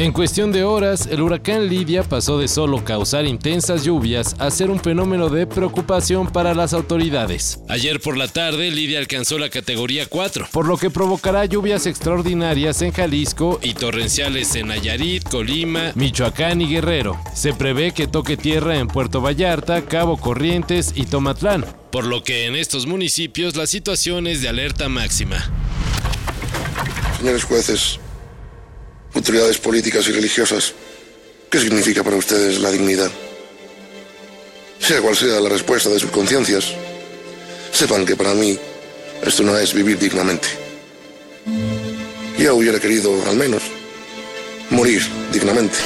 En cuestión de horas, el huracán Lidia pasó de solo causar intensas lluvias a ser un fenómeno de preocupación para las autoridades. Ayer por la tarde, Lidia alcanzó la categoría 4, por lo que provocará lluvias extraordinarias en Jalisco y torrenciales en Nayarit, Colima, Michoacán y Guerrero. Se prevé que toque tierra en Puerto Vallarta, Cabo Corrientes y Tomatlán, por lo que en estos municipios la situación es de alerta máxima. Señores jueces, autoridades políticas y religiosas, ¿qué significa para ustedes la dignidad? Sea cual sea la respuesta de sus conciencias, sepan que para mí esto no es vivir dignamente. Yo hubiera querido, al menos, morir dignamente.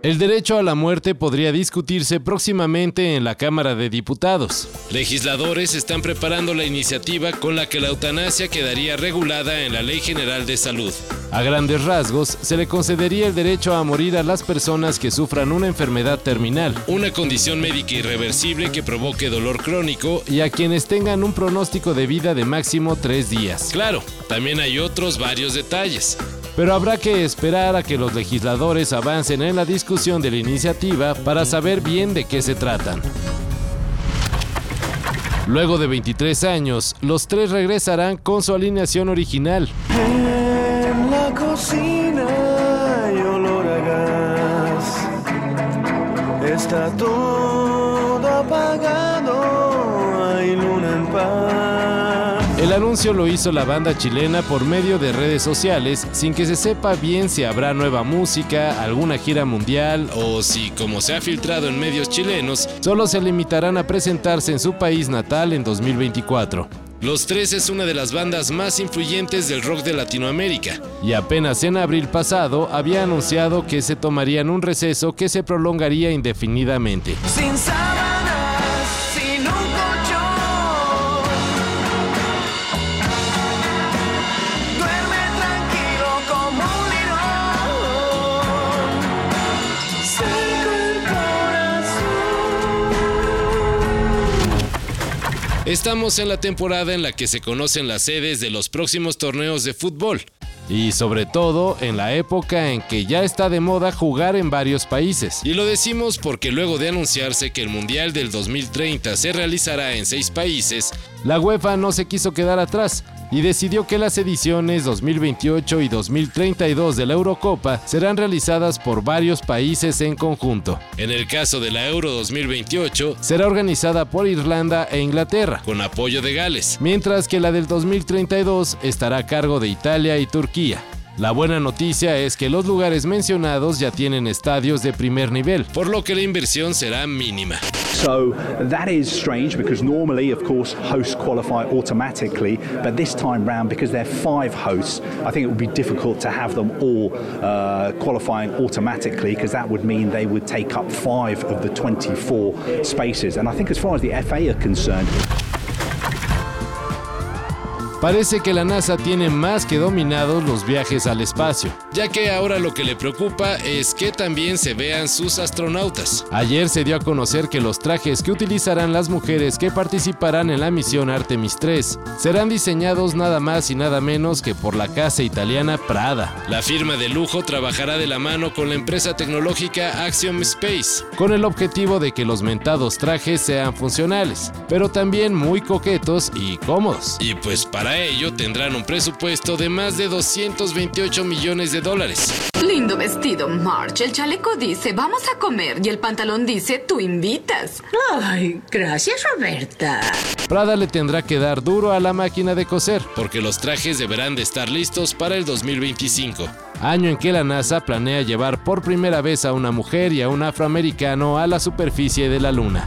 El derecho a la muerte podría discutirse próximamente en la Cámara de Diputados. Legisladores están preparando la iniciativa con la que la eutanasia quedaría regulada en la Ley General de Salud. A grandes rasgos, se le concedería el derecho a morir a las personas que sufran una enfermedad terminal, una condición médica irreversible que provoque dolor crónico y a quienes tengan un pronóstico de vida de máximo tres días. Claro, también hay otros varios detalles pero habrá que esperar a que los legisladores avancen en la discusión de la iniciativa para saber bien de qué se tratan. Luego de 23 años, los tres regresarán con su alineación original. En la cocina hay olor a gas. Está todo apagado, anuncio lo hizo la banda chilena por medio de redes sociales sin que se sepa bien si habrá nueva música, alguna gira mundial o si, como se ha filtrado en medios chilenos, solo se limitarán a presentarse en su país natal en 2024. Los Tres es una de las bandas más influyentes del rock de Latinoamérica y apenas en abril pasado había anunciado que se tomarían un receso que se prolongaría indefinidamente. Estamos en la temporada en la que se conocen las sedes de los próximos torneos de fútbol. Y sobre todo en la época en que ya está de moda jugar en varios países. Y lo decimos porque luego de anunciarse que el Mundial del 2030 se realizará en seis países, la UEFA no se quiso quedar atrás y decidió que las ediciones 2028 y 2032 de la Eurocopa serán realizadas por varios países en conjunto. En el caso de la Euro 2028, será organizada por Irlanda e Inglaterra, con apoyo de Gales, mientras que la del 2032 estará a cargo de Italia y Turquía. La buena noticia es que los lugares mencionados ya tienen estadios de primer nivel, por lo que la inversión será mínima. So that is strange because normally, of course, hosts qualify automatically, but this time round, because there are five hosts, I think it would be difficult to have them all uh, qualifying automatically because that would mean they would take up five of the 24 spaces. And I think, as far as the FA are concerned, Parece que la NASA tiene más que dominados los viajes al espacio, ya que ahora lo que le preocupa es que también se vean sus astronautas. Ayer se dio a conocer que los trajes que utilizarán las mujeres que participarán en la misión Artemis 3 serán diseñados nada más y nada menos que por la casa italiana Prada. La firma de lujo trabajará de la mano con la empresa tecnológica Axiom Space, con el objetivo de que los mentados trajes sean funcionales, pero también muy coquetos y cómodos. Y pues para ello tendrán un presupuesto de más de 228 millones de dólares. Lindo vestido, March. El chaleco dice, vamos a comer. Y el pantalón dice, tú invitas. Ay, gracias, Roberta. Prada le tendrá que dar duro a la máquina de coser, porque los trajes deberán de estar listos para el 2025, año en que la NASA planea llevar por primera vez a una mujer y a un afroamericano a la superficie de la Luna.